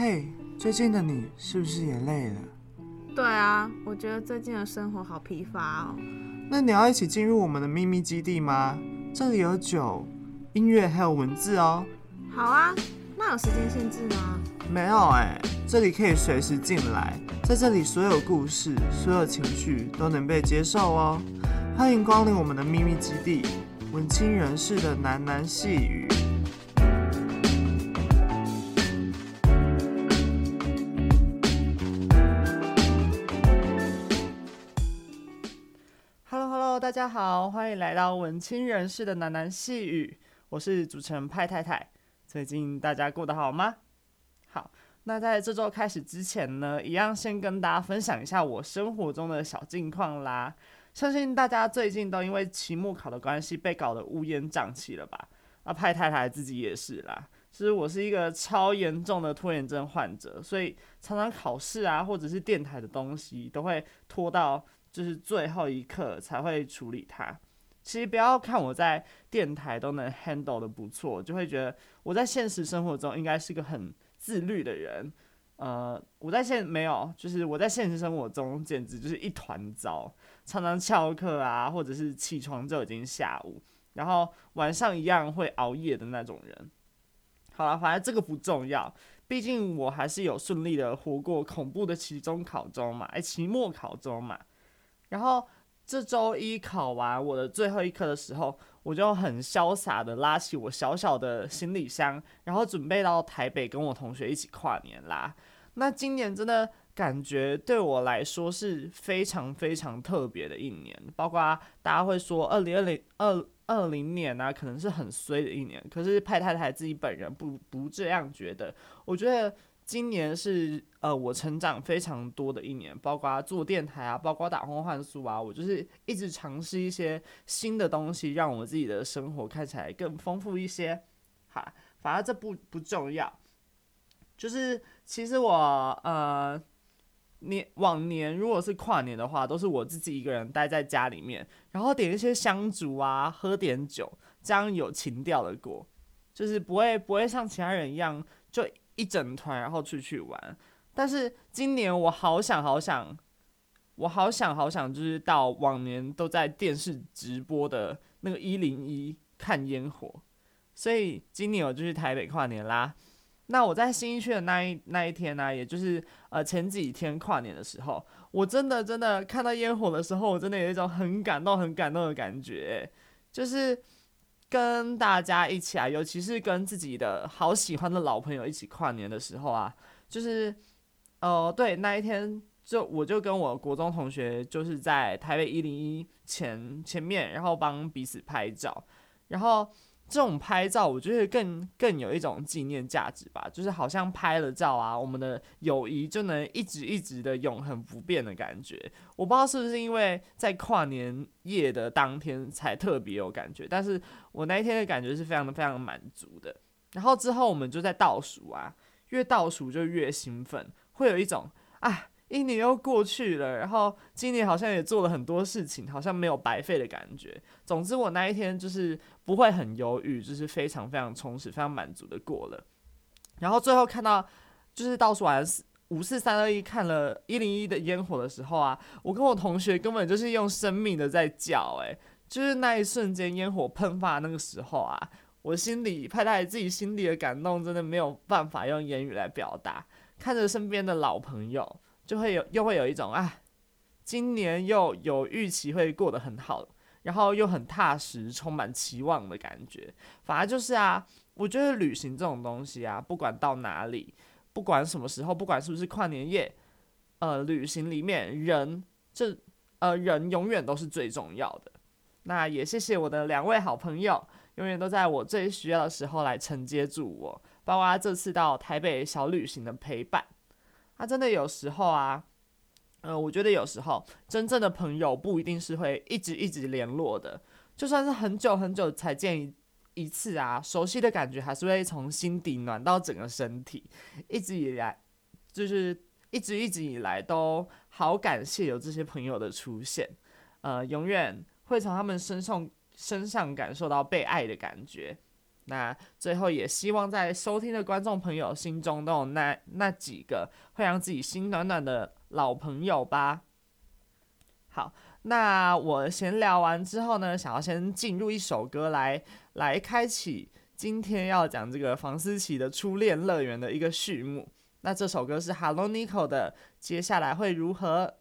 嘿，最近的你是不是也累了？对啊，我觉得最近的生活好疲乏哦。那你要一起进入我们的秘密基地吗？这里有酒、音乐还有文字哦。好啊，那有时间限制吗？没有哎，这里可以随时进来，在这里所有故事、所有情绪都能被接受哦。欢迎光临我们的秘密基地，文青人士的喃喃细语。好，欢迎来到文青人士的喃喃细语。我是主持人派太太。最近大家过得好吗？好，那在这周开始之前呢，一样先跟大家分享一下我生活中的小近况啦。相信大家最近都因为期末考的关系被搞得乌烟瘴气了吧？那派太太自己也是啦。其实我是一个超严重的拖延症患者，所以常常考试啊，或者是电台的东西都会拖到。就是最后一刻才会处理它。其实不要看我在电台都能 handle 的不错，就会觉得我在现实生活中应该是个很自律的人。呃，我在现没有，就是我在现实生活中简直就是一团糟，常常翘课啊，或者是起床就已经下午，然后晚上一样会熬夜的那种人。好了，反正这个不重要，毕竟我还是有顺利的活过恐怖的期中考中嘛，哎，期末考中嘛。然后这周一考完我的最后一科的时候，我就很潇洒的拉起我小小的行李箱，然后准备到台北跟我同学一起跨年啦。那今年真的感觉对我来说是非常非常特别的一年，包括大家会说二零二零二二零年啊，可能是很衰的一年，可是派太太自己本人不不这样觉得，我觉得。今年是呃我成长非常多的一年，包括做电台啊，包括打工换宿啊，我就是一直尝试一些新的东西，让我自己的生活看起来更丰富一些。好，反正这不不重要，就是其实我呃年往年如果是跨年的话，都是我自己一个人待在家里面，然后点一些香烛啊，喝点酒，这样有情调的过，就是不会不会像其他人一样就。一整团，然后出去玩。但是今年我好想好想，我好想好想，就是到往年都在电视直播的那个一零一看烟火。所以今年我就去台北跨年啦。那我在新一区的那一那一天呢、也就是呃前几天跨年的时候，我真的真的看到烟火的时候，我真的有一种很感动、很感动的感觉，就是。跟大家一起啊，尤其是跟自己的好喜欢的老朋友一起跨年的时候啊，就是，呃，对，那一天就我就跟我国中同学就是在台北一零一前前面，然后帮彼此拍照，然后。这种拍照，我觉得更更有一种纪念价值吧，就是好像拍了照啊，我们的友谊就能一直一直的永恒不变的感觉。我不知道是不是因为在跨年夜的当天才特别有感觉，但是我那一天的感觉是非常的非常满足的。然后之后我们就在倒数啊，越倒数就越兴奋，会有一种啊。一年又过去了，然后今年好像也做了很多事情，好像没有白费的感觉。总之，我那一天就是不会很忧郁，就是非常非常充实、非常满足的过了。然后最后看到就是倒数完五四三二一，看了一零一的烟火的时候啊，我跟我同学根本就是用生命的在叫，诶，就是那一瞬间烟火喷发那个时候啊，我心里派太自己心里的感动，真的没有办法用言语来表达。看着身边的老朋友。就会有又会有一种啊，今年又有预期会过得很好，然后又很踏实，充满期望的感觉。反而就是啊，我觉得旅行这种东西啊，不管到哪里，不管什么时候，不管是不是跨年夜，呃，旅行里面人这呃人永远都是最重要的。那也谢谢我的两位好朋友，永远都在我最需要的时候来承接住我，包括这次到台北小旅行的陪伴。他、真的有时候啊，呃，我觉得有时候真正的朋友不一定是会一直一直联络的，就算是很久很久才见一一次啊，熟悉的感觉还是会从心底暖到整个身体。一直以来，就是一直一直以来都好感谢有这些朋友的出现，呃，永远会从他们身上身上感受到被爱的感觉。那最后也希望在收听的观众朋友心中都有那那几个会让自己心暖暖的老朋友吧。好，那我闲聊完之后呢，想要先进入一首歌来来开启今天要讲这个房思琪的初恋乐园的一个序幕。那这首歌是 Hello Nico 的，接下来会如何？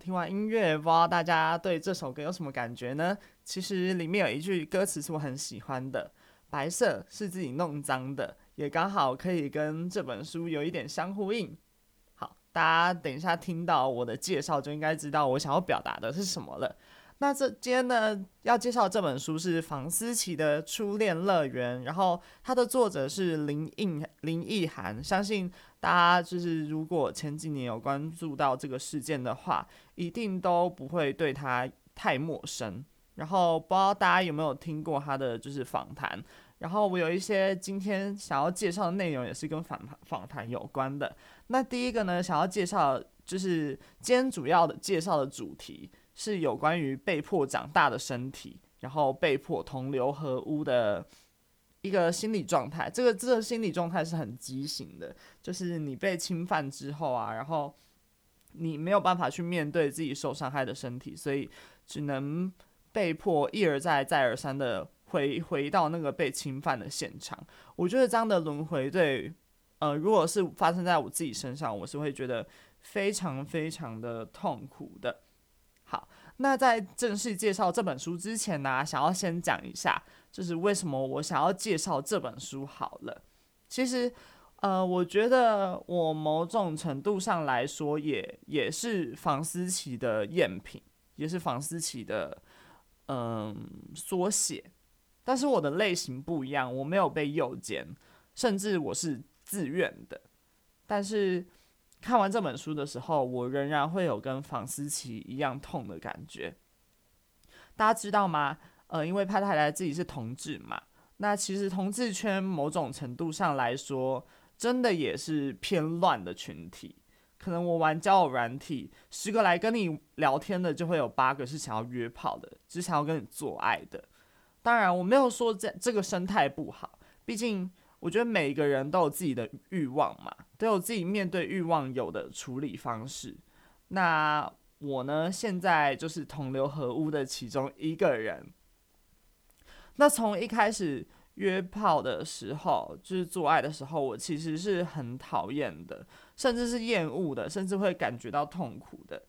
听完音乐，不知道大家对这首歌有什么感觉呢？其实里面有一句歌词是我很喜欢的：“白色是自己弄脏的，也刚好可以跟这本书有一点相呼应。好，大家等一下听到我的介绍，就应该知道我想要表达的是什么了。那这今天呢，要介绍这本书是房思琪的《初恋乐园》，然后它的作者是林奕林奕涵。相信大家就是如果前几年有关注到这个事件的话，一定都不会对他太陌生。然后不知道大家有没有听过他的就是访谈，然后我有一些今天想要介绍的内容也是跟访谈访谈有关的。那第一个呢，想要介绍就是今天主要的介绍的主题。是有关于被迫长大的身体，然后被迫同流合污的一个心理状态。这个这个心理状态是很畸形的，就是你被侵犯之后啊，然后你没有办法去面对自己受伤害的身体，所以只能被迫一而再再而三的回回到那个被侵犯的现场。我觉得这样的轮回，对，呃，如果是发生在我自己身上，我是会觉得非常非常的痛苦的。好，那在正式介绍这本书之前呢，想要先讲一下，就是为什么我想要介绍这本书。好了，其实，呃，我觉得我某种程度上来说也，也是房思琪的赝品，也是房思琪的，嗯、缩写。但是我的类型不一样，我没有被诱奸，甚至我是自愿的，但是。看完这本书的时候，我仍然会有跟房思琪一样痛的感觉。大家知道吗？呃，因为派太太自己是同志嘛，那其实同志圈某种程度上来说，真的也是偏乱的群体。可能我玩交友软体，十个来跟你聊天的，就会有八个是想要约炮的，只想要跟你做爱的。当然，我没有说这这个生态不好，毕竟。我觉得每一个人都有自己的欲望嘛，都有自己面对欲望有的处理方式。那我呢，现在就是同流合污的其中一个人。那从一开始约炮的时候，就是做爱的时候，我其实是很讨厌的，甚至是厌恶的，甚至会感觉到痛苦的。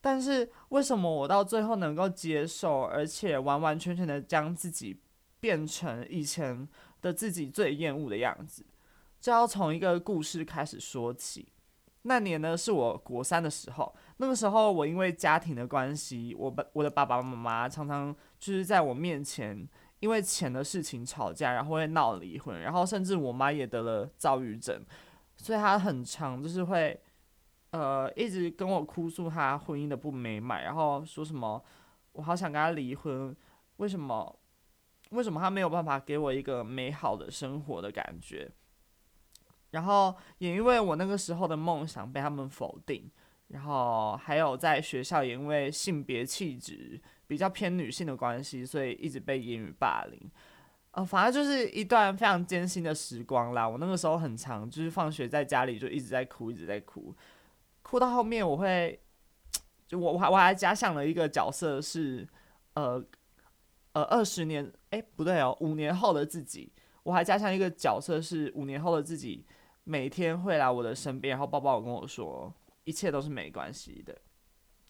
但是为什么我到最后能够接受，而且完完全全的将自己变成以前的自己最厌恶的样子，就要从一个故事开始说起。那年呢，是我国三的时候。那个时候，我因为家庭的关系，我爸我的爸爸妈妈常常就是在我面前因为钱的事情吵架，然后会闹离婚，然后甚至我妈也得了躁郁症，所以她很长就是会呃一直跟我哭诉她婚姻的不美满，然后说什么我好想跟她离婚，为什么？为什么他没有办法给我一个美好的生活的感觉？然后也因为我那个时候的梦想被他们否定，然后还有在学校也因为性别气质比较偏女性的关系，所以一直被言语霸凌。呃，反正就是一段非常艰辛的时光啦。我那个时候很长，就是放学在家里就一直在哭，一直在哭，哭到后面我会，就我我还我还加上了一个角色是，呃。呃，二十年，哎，不对哦，五年后的自己，我还加上一个角色是五年后的自己，每天会来我的身边，然后抱抱我，跟我说一切都是没关系的。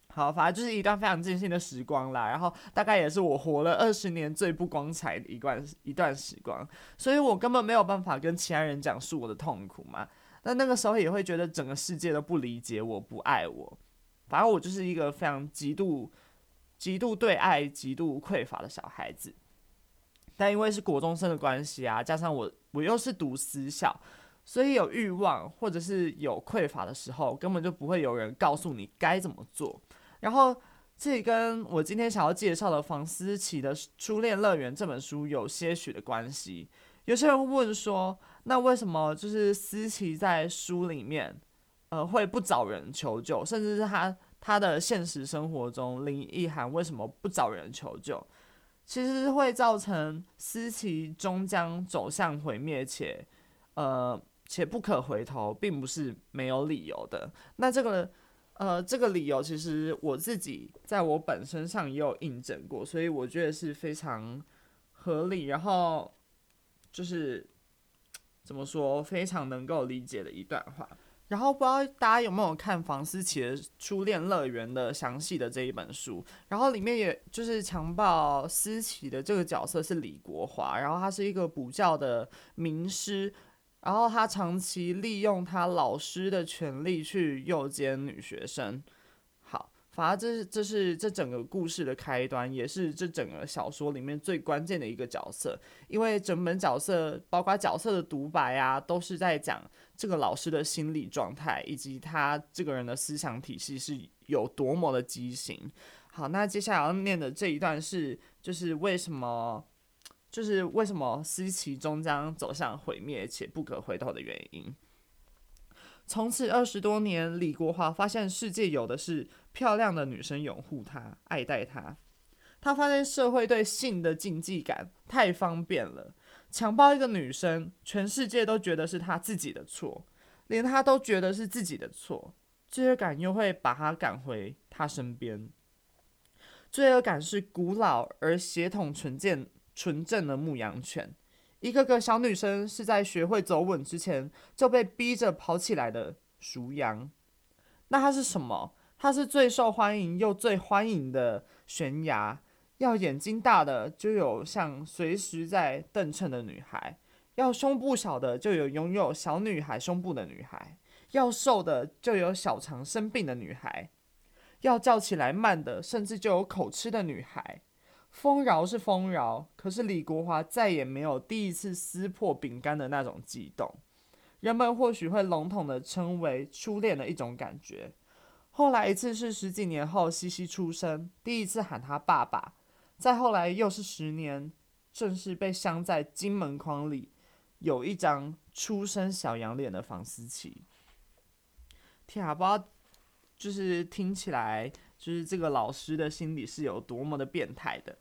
好，反正就是一段非常艰辛的时光啦。然后大概也是我活了二十年最不光彩的一段一段时光，所以我根本没有办法跟其他人讲述我的痛苦嘛。那那个时候也会觉得整个世界都不理解我，不爱我。反正我就是一个非常极度。极度对爱极度匮乏的小孩子，但因为是国中生的关系啊，加上我我又是读私校，所以有欲望或者是有匮乏的时候，根本就不会有人告诉你该怎么做。然后这跟我今天想要介绍的房思琪的《初恋乐园》这本书有些许的关系。有些人会问说，那为什么就是思琪在书里面，呃，会不找人求救，甚至是他。他的现实生活中，林奕含为什么不找人求救？其实会造成思琪终将走向毁灭，且呃且不可回头，并不是没有理由的。那这个呃这个理由，其实我自己在我本身上也有印证过，所以我觉得是非常合理，然后就是怎么说，非常能够理解的一段话。然后不知道大家有没有看房思琪的《初恋乐园》的详细的这一本书，然后里面也就是强暴思琪的这个角色是李国华，然后他是一个补教的名师，然后他长期利用他老师的权力去诱奸女学生。好反正这是这是这整个故事的开端，也是这整个小说里面最关键的一个角色。因为整本角色，包括角色的独白啊，都是在讲这个老师的心理状态，以及他这个人的思想体系是有多么的畸形。好，那接下来要念的这一段是，就是为什么，就是为什么思琪终将走向毁灭且不可回头的原因。从此二十多年，李国华发现世界有的是漂亮的女生拥护他、爱戴他。他发现社会对性的禁忌感太方便了，强暴一个女生，全世界都觉得是他自己的错，连他都觉得是自己的错，罪恶感又会把他赶回他身边。罪恶感是古老而血统纯正、纯正的牧羊犬。一个个小女生是在学会走稳之前就被逼着跑起来的熟羊，那它是什么？它是最受欢迎又最欢迎的悬崖。要眼睛大的就有像随时在瞪衬的女孩，要胸部小的就有拥有小女孩胸部的女孩，要瘦的就有小肠生病的女孩，要叫起来慢的甚至就有口吃的女孩。丰饶是丰饶，可是李国华再也没有第一次撕破饼干的那种悸动。人们或许会笼统地称为初恋的一种感觉。后来一次是十几年后，西西出生，第一次喊他爸爸。再后来又是十年，正是被镶在金门框里，有一张出生小羊脸的房思琪。天啊，不知道，就是听起来。就是这个老师的心理是有多么的变态的。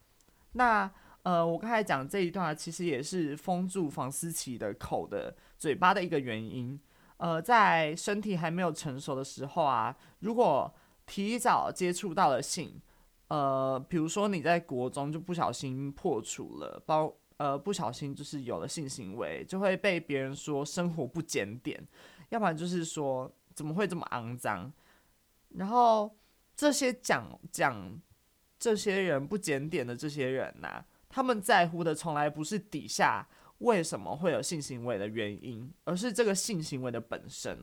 那呃，我刚才讲这一段其实也是封住房思琪的口的嘴巴的一个原因。呃，在身体还没有成熟的时候啊，如果提早接触到了性，呃，比如说你在国中就不小心破处了，包呃不小心就是有了性行为，就会被别人说生活不检点，要不然就是说怎么会这么肮脏，然后。这些讲讲这些人不检点的这些人呐、他们在乎的从来不是底下为什么会有性行为的原因，而是这个性行为的本身。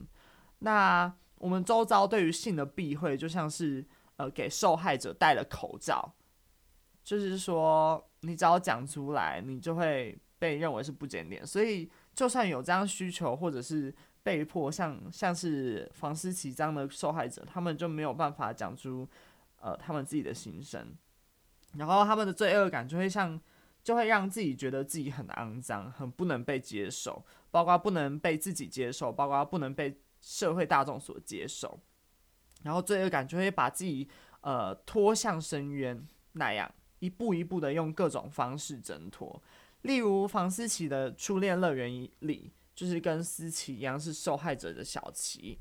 那我们周遭对于性的避讳，就像是呃给受害者戴了口罩，就是说你只要讲出来，你就会被认为是不检点。所以就算有这样需求，或者是。被迫像像是房思琪这样的受害者，他们就没有办法讲出呃他们自己的心声，然后他们的罪恶感就会像就会让自己觉得自己很肮脏，很不能被接受，包括不能被自己接受，包括不能被社会大众所接受，然后罪恶感就会把自己呃拖向深渊那样，一步一步的用各种方式挣脱，例如房思琪的初恋乐园里。就是跟思琪一样是受害者的小琪，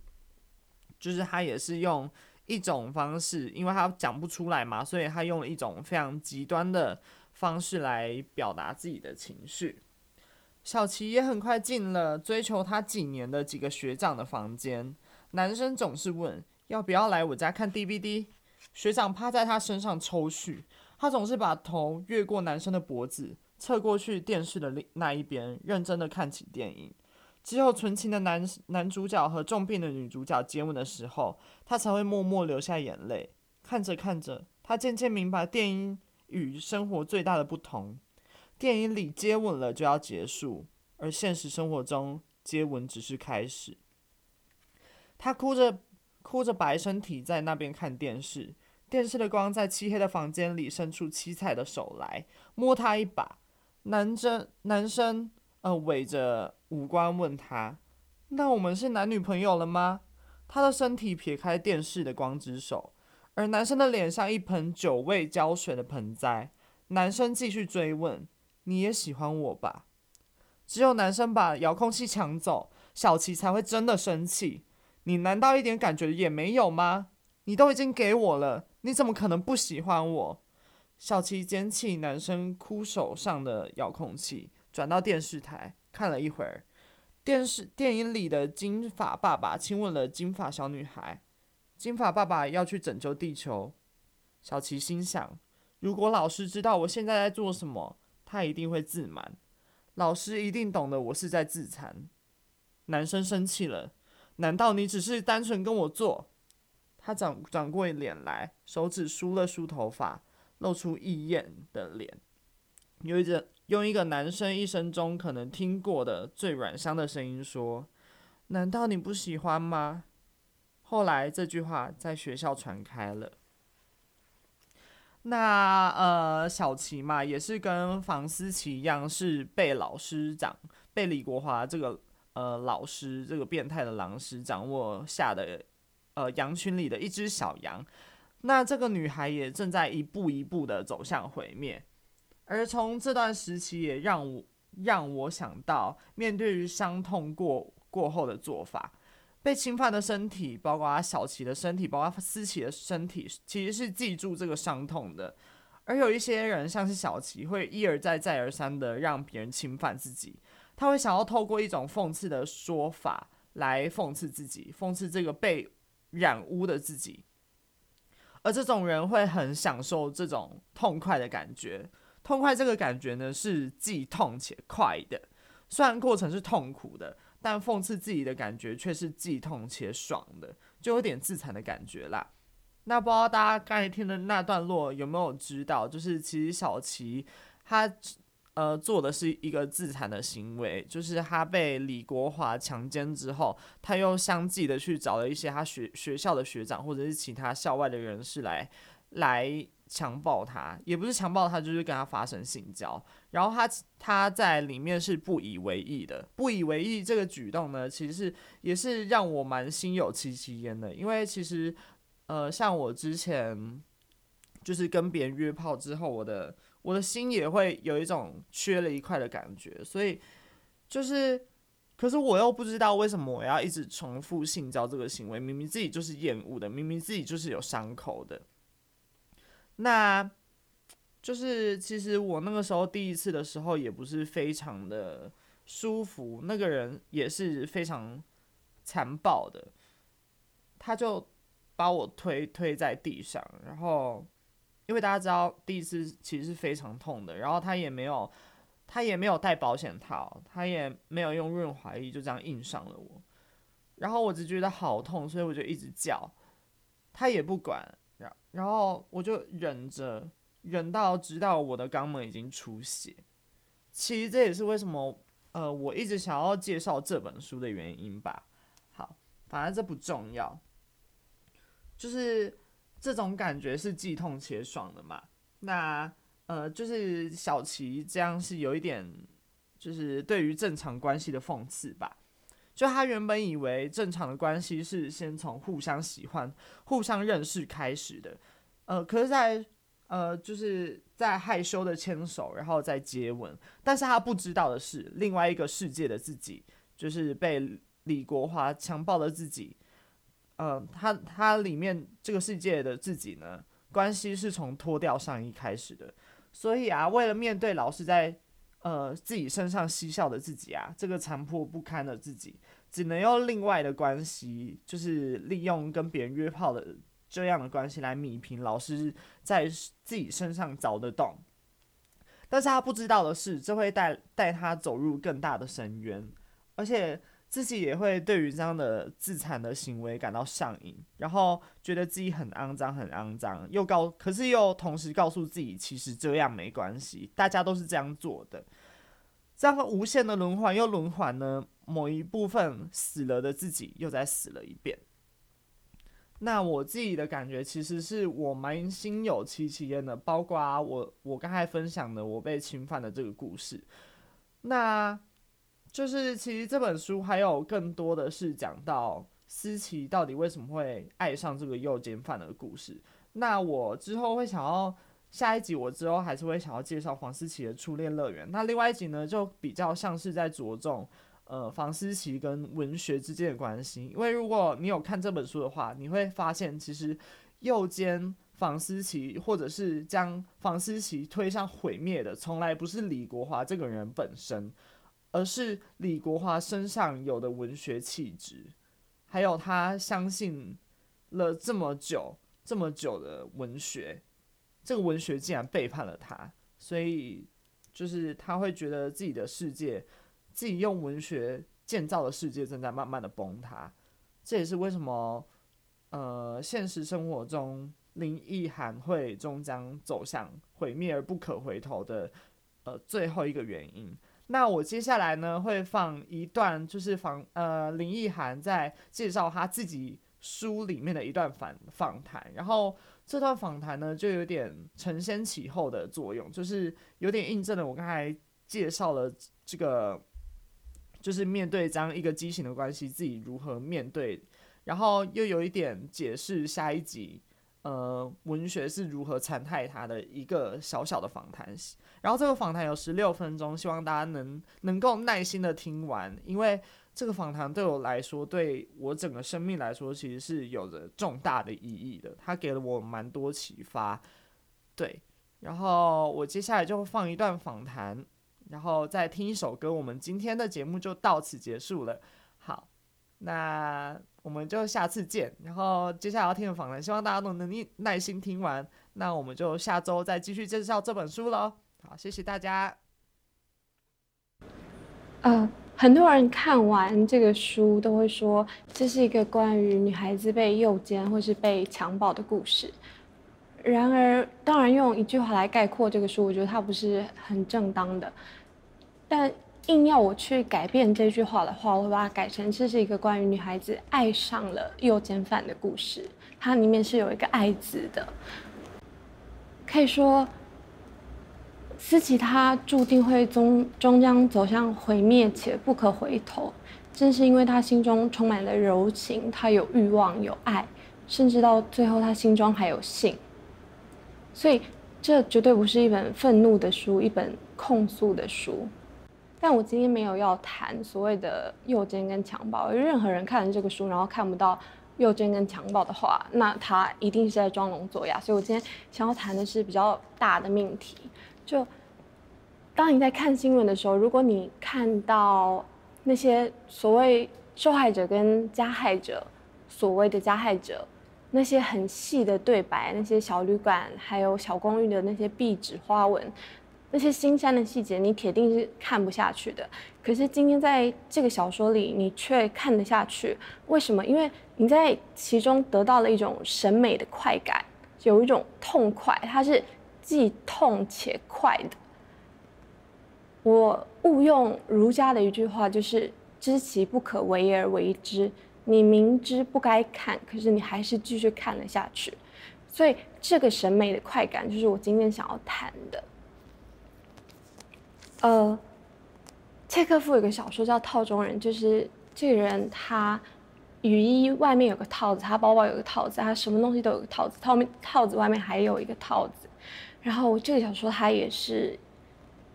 就是他也是用一种方式，因为他讲不出来嘛，所以他用了一种非常极端的方式来表达自己的情绪。小琪也很快进了追求他几年的几个学长的房间，男生总是问要不要来我家看 DVD，学长趴在他身上抽搐，他总是把头越过男生的脖子，侧过去电视的另那一边，认真的看起电影。只有纯情的男男主角和重病的女主角接吻的时候，他才会默默流下眼泪。看着看着，他渐渐明白电影与生活最大的不同：电影里接吻了就要结束，而现实生活中接吻只是开始。他哭着哭着白身体在那边看电视，电视的光在漆黑的房间里伸出七彩的手来摸他一把。男生男生呃围着。五官问他：“那我们是男女朋友了吗？”他的身体撇开电视的光之手，而男生的脸像一盆久未浇水的盆栽。男生继续追问：“你也喜欢我吧？”只有男生把遥控器抢走，小琪才会真的生气。你难道一点感觉也没有吗？你都已经给我了，你怎么可能不喜欢我？小琪捡起男生枯手上的遥控器，转到电视台。看了一会儿，电视电影里的金发爸爸亲吻了金发小女孩，金发爸爸要去拯救地球。小琪心想：如果老师知道我现在在做什么，他一定会自满。老师一定懂得我是在自残。男生生气了，难道你只是单纯跟我做？他转转过脸来，手指梳了梳头发，露出异样的脸，有一个用一个男生一生中可能听过的最软香的声音说：“难道你不喜欢吗？”后来这句话在学校传开了。那呃，小琪嘛，也是跟房思琪一样，是被老师长被李国华这个呃老师这个变态的老师掌握下的。呃，羊群里的一只小羊，那这个女孩也正在一步一步的走向毁灭。而从这段时期，也让我让我想到，面对于伤痛过过后的做法，被侵犯的身体，包括小琪的身体，包括思琪的身体，其实是记住这个伤痛的。而有一些人，像是小琪，会一而再、再而三的让别人侵犯自己，他会想要透过一种讽刺的说法来讽刺自己，讽刺这个被。染污的自己，而这种人会很享受这种痛快的感觉。痛快这个感觉呢，是既痛且快的。虽然过程是痛苦的，但讽刺自己的感觉却是既痛且爽的，就有点自残的感觉啦。那不知道大家刚才听的那段落有没有知道？就是其实小琪他。呃，做的是一个自残的行为，就是他被李国华强奸之后，他又相继的去找了一些他学学校的学长或者是其他校外的人士来来强暴他，也不是强暴他，就是跟他发生性交。然后他他在里面是不以为意的，不以为意这个举动呢，其实也是让我蛮心有戚戚焉的，因为其实呃，像我之前就是跟别人约炮之后，我的。我的心也会有一种缺了一块的感觉，所以就是，可是我又不知道为什么我要一直重复性交这个行为，明明自己就是厌恶的，明明自己就是有伤口的。那就是其实我那个时候第一次的时候也不是非常的舒服，那个人也是非常残暴的，他就把我推推在地上，然后。因为大家知道第一次其实是非常痛的，然后他也没有，他也没有戴保险套，他也没有用润滑液，就这样硬上了我，然后我只觉得好痛，所以我就一直叫，他也不管，然然后我就忍着，忍到直到我的肛门已经出血。其实这也是为什么呃我一直想要介绍这本书的原因吧。好，反正这不重要，就是。这种感觉是既痛且爽的嘛？那呃，就是小琪这样是有一点，就是对于正常关系的讽刺吧。就他原本以为正常的关系是先从互相喜欢、互相认识开始的，呃，可是在，呃，就是在害羞的牵手，然后再接吻。但是他不知道的是，另外一个世界的自己，就是被李国华强暴的自己。呃，他他里面这个世界的自己呢，关系是从脱掉上衣开始的，所以啊，为了面对老是在呃自己身上嬉笑的自己啊，这个残破不堪的自己，只能用另外的关系，就是利用跟别人约炮的这样的关系来弥平老师在自己身上凿的洞，但是他不知道的是，这会带带他走入更大的深渊，而且。自己也会对于这样的自残的行为感到上瘾，然后觉得自己很肮脏，很肮脏，又告，可是又同时告诉自己，其实这样没关系，大家都是这样做的。这样无限的轮环又轮环呢，某一部分死了的自己又再死了一遍。那我自己的感觉，其实是我蛮心有戚戚焉的，包括啊我我刚才分享的我被侵犯的这个故事。那。就是其实这本书还有更多的是讲到思琪到底为什么会爱上这个诱奸犯的故事。那我之后会想要下一集，我之后还是会想要介绍房思琪的初恋乐园。那另外一集呢，就比较像是在着重呃房思琪跟文学之间的关系。因为如果你有看这本书的话，你会发现其实诱奸房思琪或者是将房思琪推向毁灭的，从来不是李国华这个人本身。而是李国华身上有的文学气质，还有他相信了这么久、这么久的文学，这个文学竟然背叛了他，所以就是他会觉得自己的世界，自己用文学建造的世界正在慢慢的崩塌。这也是为什么，呃，现实生活中林奕涵会终将走向毁灭而不可回头的，呃，最后一个原因。那我接下来呢，会放一段，就是访呃林奕涵在介绍他自己书里面的一段访访谈，然后这段访谈呢，就有点承先启后的作用，就是有点印证了我刚才介绍了这个，就是面对这样一个畸形的关系，自己如何面对，然后又有一点解释下一集。呃，文学是如何残害他的一个小小的访谈，然后这个访谈有十六分钟，希望大家能能够耐心的听完，因为这个访谈对我来说，对我整个生命来说，其实是有着重大的意义的，它给了我蛮多启发。对，然后我接下来就会放一段访谈，然后再听一首歌，我们今天的节目就到此结束了。好，那。我们就下次见，然后接下来要听的访谈，希望大家都能耐心听完。那我们就下周再继续介绍这本书喽。好，谢谢大家。嗯，很多人看完这个书都会说，这是一个关于女孩子被诱奸或是被强暴的故事。然而，当然用一句话来概括这个书，我觉得它不是很正当的。但硬要我去改变这句话的话，我会把它改成这是一个关于女孩子爱上了诱奸犯的故事。它里面是有一个“爱”字的，可以说，思琪他注定会终终将走向毁灭且不可回头。正是因为他心中充满了柔情，他有欲望、有爱，甚至到最后他心中还有性。所以，这绝对不是一本愤怒的书，一本控诉的书。但我今天没有要谈所谓的诱奸跟强暴，因为任何人看了这个书，然后看不到诱奸跟强暴的话，那他一定是在装聋作哑。所以我今天想要谈的是比较大的命题。就当你在看新闻的时候，如果你看到那些所谓受害者跟加害者，所谓的加害者那些很细的对白，那些小旅馆还有小公寓的那些壁纸花纹。那些心酸的细节，你铁定是看不下去的。可是今天在这个小说里，你却看得下去。为什么？因为你在其中得到了一种审美的快感，有一种痛快，它是既痛且快的。我误用儒家的一句话，就是“知其不可为而为之”。你明知不该看，可是你还是继续看了下去。所以这个审美的快感，就是我今天想要谈的。呃，契诃夫有个小说叫《套中人》，就是这个人他雨衣外面有个套子，他包包有个套子，他什么东西都有个套子，套面套子外面还有一个套子。然后这个小说它也是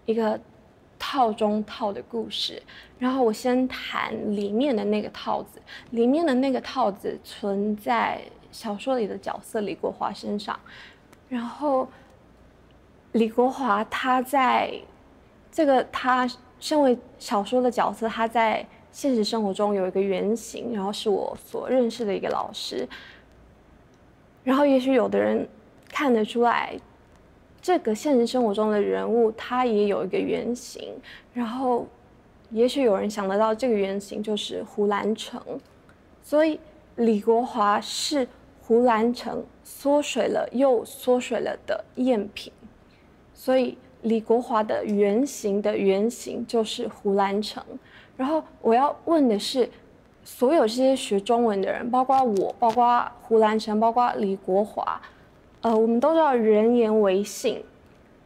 一个套中套的故事。然后我先谈里面的那个套子，里面的那个套子存在小说里的角色李国华身上。然后李国华他在。这个他身为小说的角色，他在现实生活中有一个原型，然后是我所认识的一个老师。然后也许有的人看得出来，这个现实生活中的人物他也有一个原型。然后也许有人想得到，这个原型就是胡兰成。所以李国华是胡兰成缩水了又缩水了的赝品。所以。李国华的原型的原型就是胡兰成，然后我要问的是，所有这些学中文的人，包括我，包括胡兰成，包括李国华，呃，我们都知道人言为信。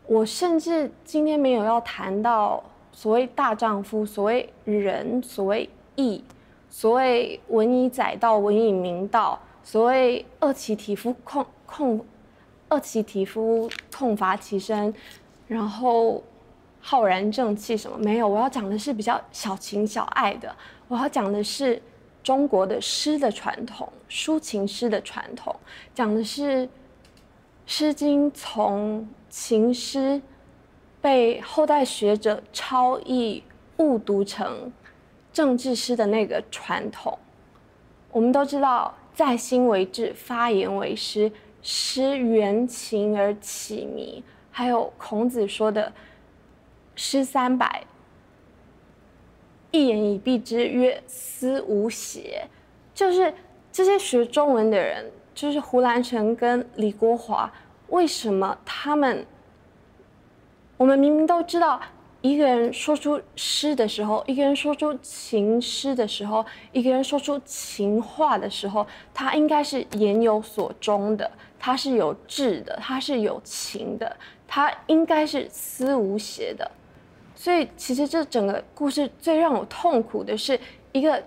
我甚至今天没有要谈到所谓大丈夫，所谓仁，所谓义，所谓文以载道，文以明道，所谓恶其体肤，控控，恶其体肤，痛罚其身。然后，浩然正气什么没有？我要讲的是比较小情小爱的。我要讲的是中国的诗的传统，抒情诗的传统，讲的是《诗经》从情诗被后代学者抄译误读成政治诗的那个传统。我们都知道，在心为志，发言为诗，诗缘情而起靡。还有孔子说的“诗三百，一言以蔽之，曰思无邪”，就是这些学中文的人，就是胡兰成跟李国华，为什么他们？我们明明都知道，一个人说出诗的时候，一个人说出情诗的时候，一个人说出情话的时候，他应该是言有所衷的，他是有志的，他是有情的。他应该是思无邪的，所以其实这整个故事最让我痛苦的是，一个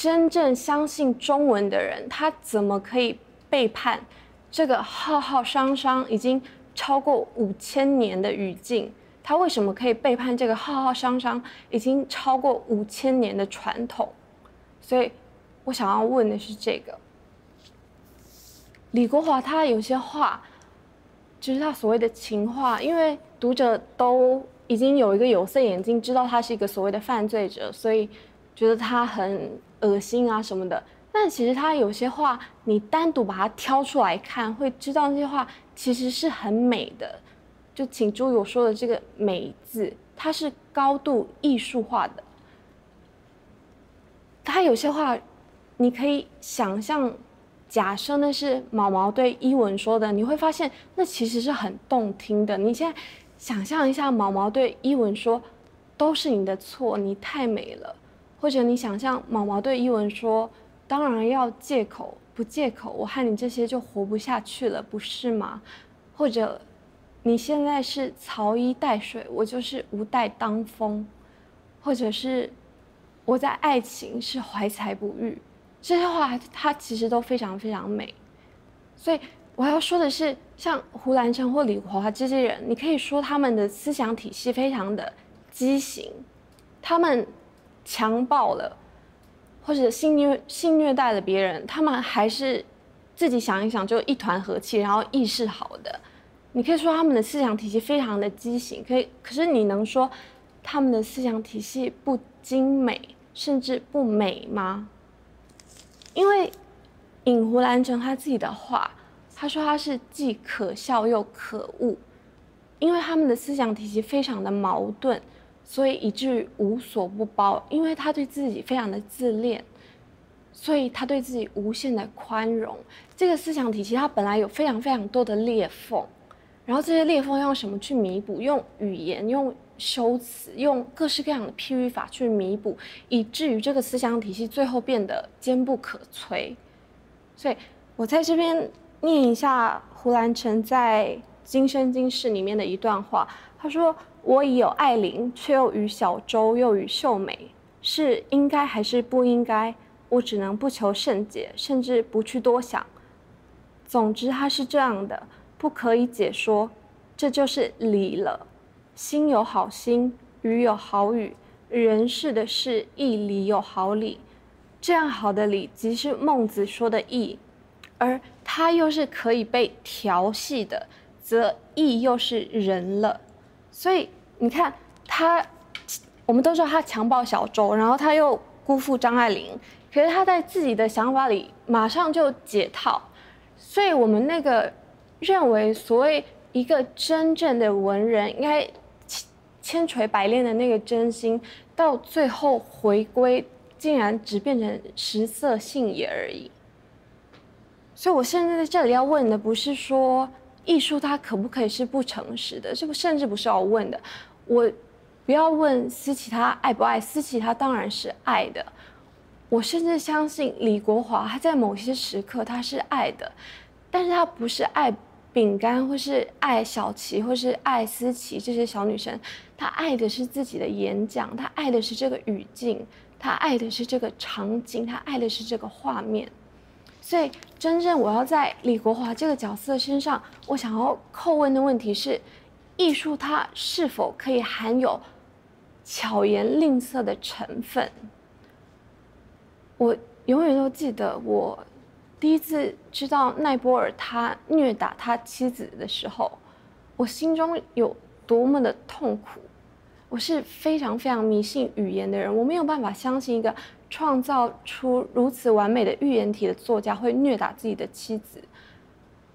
真正相信中文的人，他怎么可以背叛这个浩浩汤汤已经超过五千年的语境？他为什么可以背叛这个浩浩汤汤已经超过五千年的传统？所以我想要问的是这个，李国华他有些话。就是他所谓的情话，因为读者都已经有一个有色眼镜，知道他是一个所谓的犯罪者，所以觉得他很恶心啊什么的。但其实他有些话，你单独把它挑出来看，会知道那些话其实是很美的。就请注意我说的这个“美”字，它是高度艺术化的。他有些话，你可以想象。假设那是毛毛对伊文说的，你会发现那其实是很动听的。你现在想象一下，毛毛对伊文说：“都是你的错，你太美了。”或者你想象毛毛对伊文说：“当然要借口，不借口，我和你这些就活不下去了，不是吗？”或者你现在是曹衣带水，我就是无带当风，或者是我在爱情是怀才不遇。这些话，它其实都非常非常美，所以我要说的是，像胡兰成或李华这些人，你可以说他们的思想体系非常的畸形，他们强暴了，或者性虐性虐待了别人，他们还是自己想一想就一团和气，然后意识好的，你可以说他们的思想体系非常的畸形，可以，可是你能说他们的思想体系不精美，甚至不美吗？因为尹胡兰成他自己的话，他说他是既可笑又可恶，因为他们的思想体系非常的矛盾，所以以至于无所不包。因为他对自己非常的自恋，所以他对自己无限的宽容。这个思想体系它本来有非常非常多的裂缝，然后这些裂缝用什么去弥补？用语言，用。修辞用各式各样的譬喻法去弥补，以至于这个思想体系最后变得坚不可摧。所以我在这边念一下胡兰成在《今生今世》里面的一段话，他说：“我已有爱玲，却又与小周，又与秀美，是应该还是不应该？我只能不求甚解，甚至不去多想。总之，他是这样的，不可以解说，这就是理了。”心有好心，语有好语，人事的事亦理有好理，这样好的理，即是孟子说的义，而它又是可以被调戏的，则义又是仁了。所以你看他，我们都知道他强暴小周，然后他又辜负张爱玲，可是他在自己的想法里马上就解套，所以我们那个认为所谓一个真正的文人应该。千锤百炼的那个真心，到最后回归，竟然只变成食色性也而已。所以，我现在在这里要问的，不是说艺术它可不可以是不诚实的，这个甚至不是要问的。我不要问思琪他爱不爱，思琪他当然是爱的。我甚至相信李国华他在某些时刻他是爱的，但是他不是爱。饼干，或是爱小琪，或是爱思琪这些小女生，他爱的是自己的演讲，他爱的是这个语境，他爱的是这个场景，他爱的是这个画面。所以，真正我要在李国华这个角色身上，我想要叩问的问题是：艺术它是否可以含有巧言令色的成分？我永远都记得我。第一次知道奈波尔他虐打他妻子的时候，我心中有多么的痛苦。我是非常非常迷信语言的人，我没有办法相信一个创造出如此完美的寓言体的作家会虐打自己的妻子。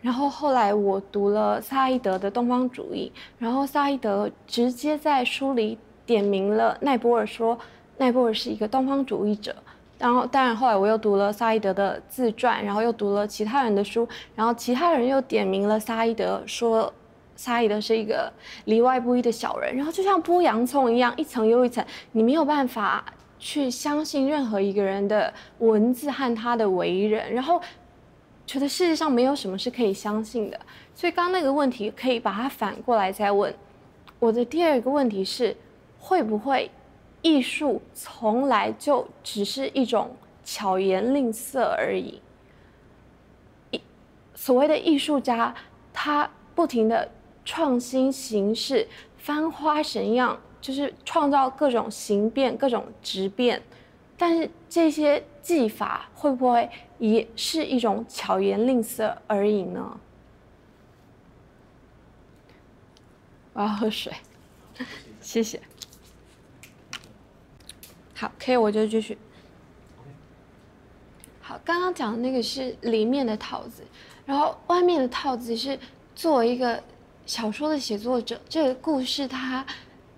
然后后来我读了萨伊德的《东方主义》，然后萨伊德直接在书里点名了奈波尔，说奈波尔是一个东方主义者。然后当然后来我又读了萨伊德的自传，然后又读了其他人的书，然后其他人又点名了萨伊德，说。萨伊德是一个里外不一的小人，然后就像剥洋葱一样，一层又一层，你没有办法去相信任何一个人的文字和他的为人，然后觉得世界上没有什么是可以相信的。所以刚刚那个问题可以把它反过来再问。我的第二个问题是，会不会艺术从来就只是一种巧言令色而已？一所谓的艺术家，他不停的。创新形式，翻花神样，就是创造各种形变、各种质变。但是这些技法会不会也是一种巧言令色而已呢？我要喝水，谢谢。好，可以，我就继续。好，刚刚讲的那个是里面的套子，然后外面的套子是作为一个。小说的写作者，这个故事它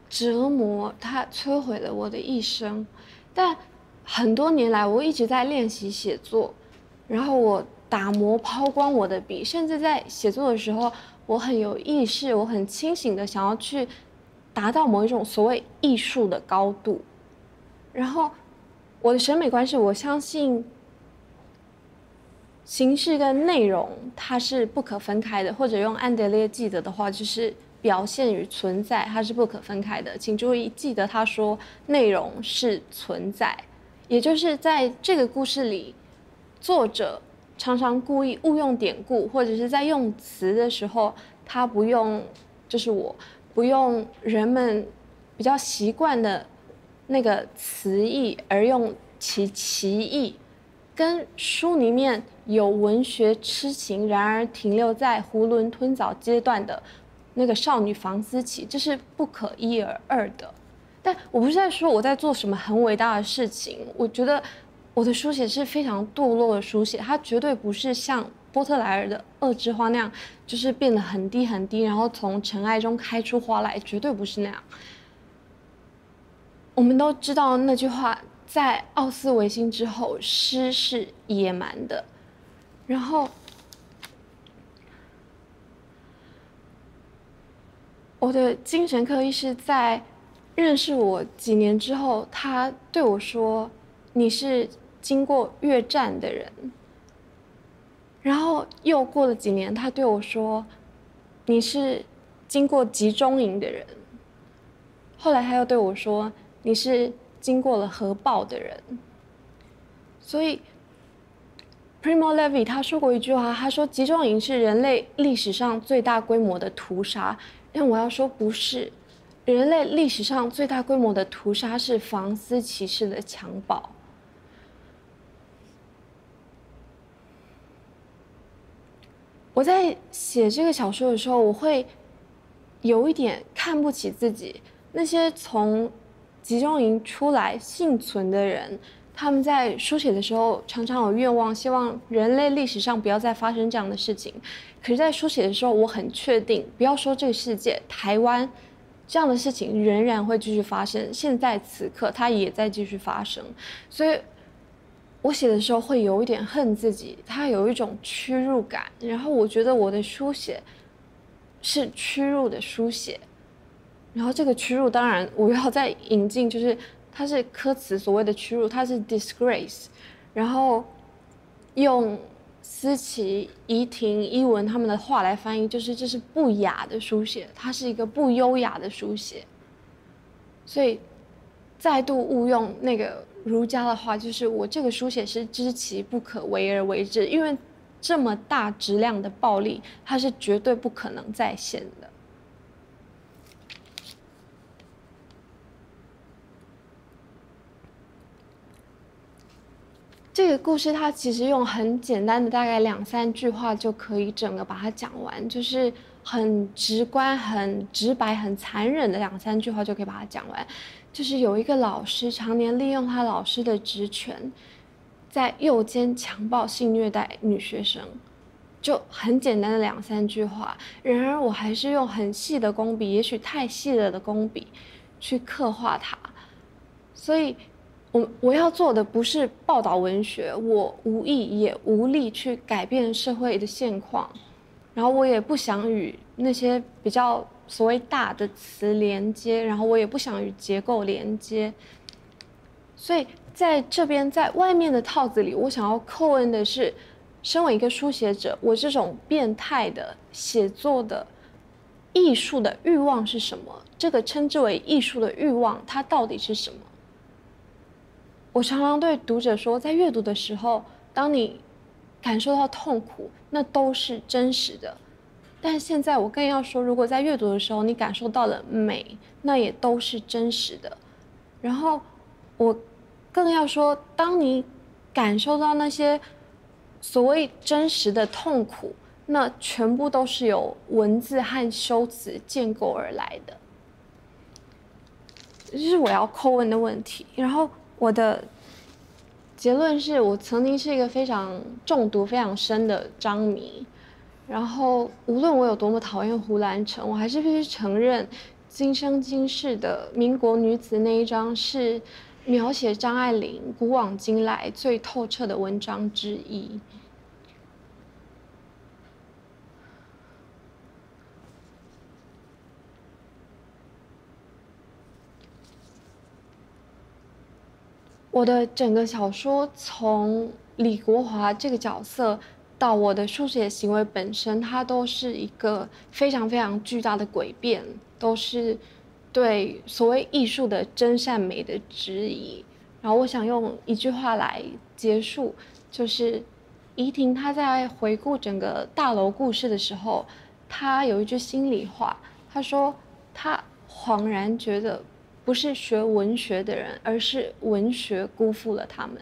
折磨、它摧毁了我的一生。但很多年来，我一直在练习写作，然后我打磨、抛光我的笔，甚至在写作的时候，我很有意识、我很清醒的想要去达到某一种所谓艺术的高度。然后我的审美观是我相信。形式跟内容它是不可分开的，或者用安德烈记得的话，就是表现与存在它是不可分开的。请注意，记得他说内容是存在，也就是在这个故事里，作者常常故意误用典故，或者是在用词的时候，他不用，就是我不用人们比较习惯的那个词义，而用其其意，跟书里面。有文学痴情，然而停留在囫囵吞枣阶段的那个少女房思琪，这是不可一而二的。但我不是在说我在做什么很伟大的事情，我觉得我的书写是非常堕落的书写，它绝对不是像波特莱尔的《恶之花》那样，就是变得很低很低，然后从尘埃中开出花来，绝对不是那样。我们都知道那句话，在奥斯维辛之后，诗是野蛮的。然后，我的精神科医师在认识我几年之后，他对我说：“你是经过越战的人。”然后又过了几年，他对我说：“你是经过集中营的人。”后来他又对我说：“你是经过了核爆的人。”所以。Primo Levi 他说过一句话，他说集中营是人类历史上最大规模的屠杀。但我要说不是，人类历史上最大规模的屠杀是房思琪式的强暴。我在写这个小说的时候，我会有一点看不起自己，那些从集中营出来幸存的人。他们在书写的时候常常有愿望，希望人类历史上不要再发生这样的事情。可是，在书写的时候，我很确定，不要说这个世界，台湾这样的事情仍然会继续发生。现在此刻，它也在继续发生。所以，我写的时候会有一点恨自己，它有一种屈辱感。然后，我觉得我的书写是屈辱的书写。然后，这个屈辱，当然我要再引进，就是。它是科词所谓的屈辱，它是 disgrace，然后用思琪、怡婷、伊文他们的话来翻译，就是这是不雅的书写，它是一个不优雅的书写。所以再度误用那个儒家的话，就是我这个书写是知其不可为而为之，因为这么大质量的暴力，它是绝对不可能再现的。这个故事它其实用很简单的大概两三句话就可以整个把它讲完，就是很直观、很直白、很残忍的两三句话就可以把它讲完。就是有一个老师常年利用他老师的职权，在诱奸、强暴、性虐待女学生，就很简单的两三句话。然而我还是用很细的工笔，也许太细了的工笔，去刻画它。所以。我我要做的不是报道文学，我无意也无力去改变社会的现况，然后我也不想与那些比较所谓大的词连接，然后我也不想与结构连接，所以在这边在外面的套子里，我想要叩问的是，身为一个书写者，我这种变态的写作的艺术的欲望是什么？这个称之为艺术的欲望，它到底是什么？我常常对读者说，在阅读的时候，当你感受到痛苦，那都是真实的。但现在我更要说，如果在阅读的时候你感受到了美，那也都是真实的。然后我更要说，当你感受到那些所谓真实的痛苦，那全部都是由文字和修辞建构而来的。这是我要叩问的问题。然后。我的结论是我曾经是一个非常中毒非常深的张迷，然后无论我有多么讨厌胡兰成，我还是必须承认，《今生今世的民国女子》那一章是描写张爱玲古往今来最透彻的文章之一。我的整个小说从李国华这个角色到我的书写行为本身，它都是一个非常非常巨大的诡辩，都是对所谓艺术的真善美的质疑。然后我想用一句话来结束，就是怡婷她在回顾整个大楼故事的时候，她有一句心里话，她说她恍然觉得。不是学文学的人，而是文学辜负了他们。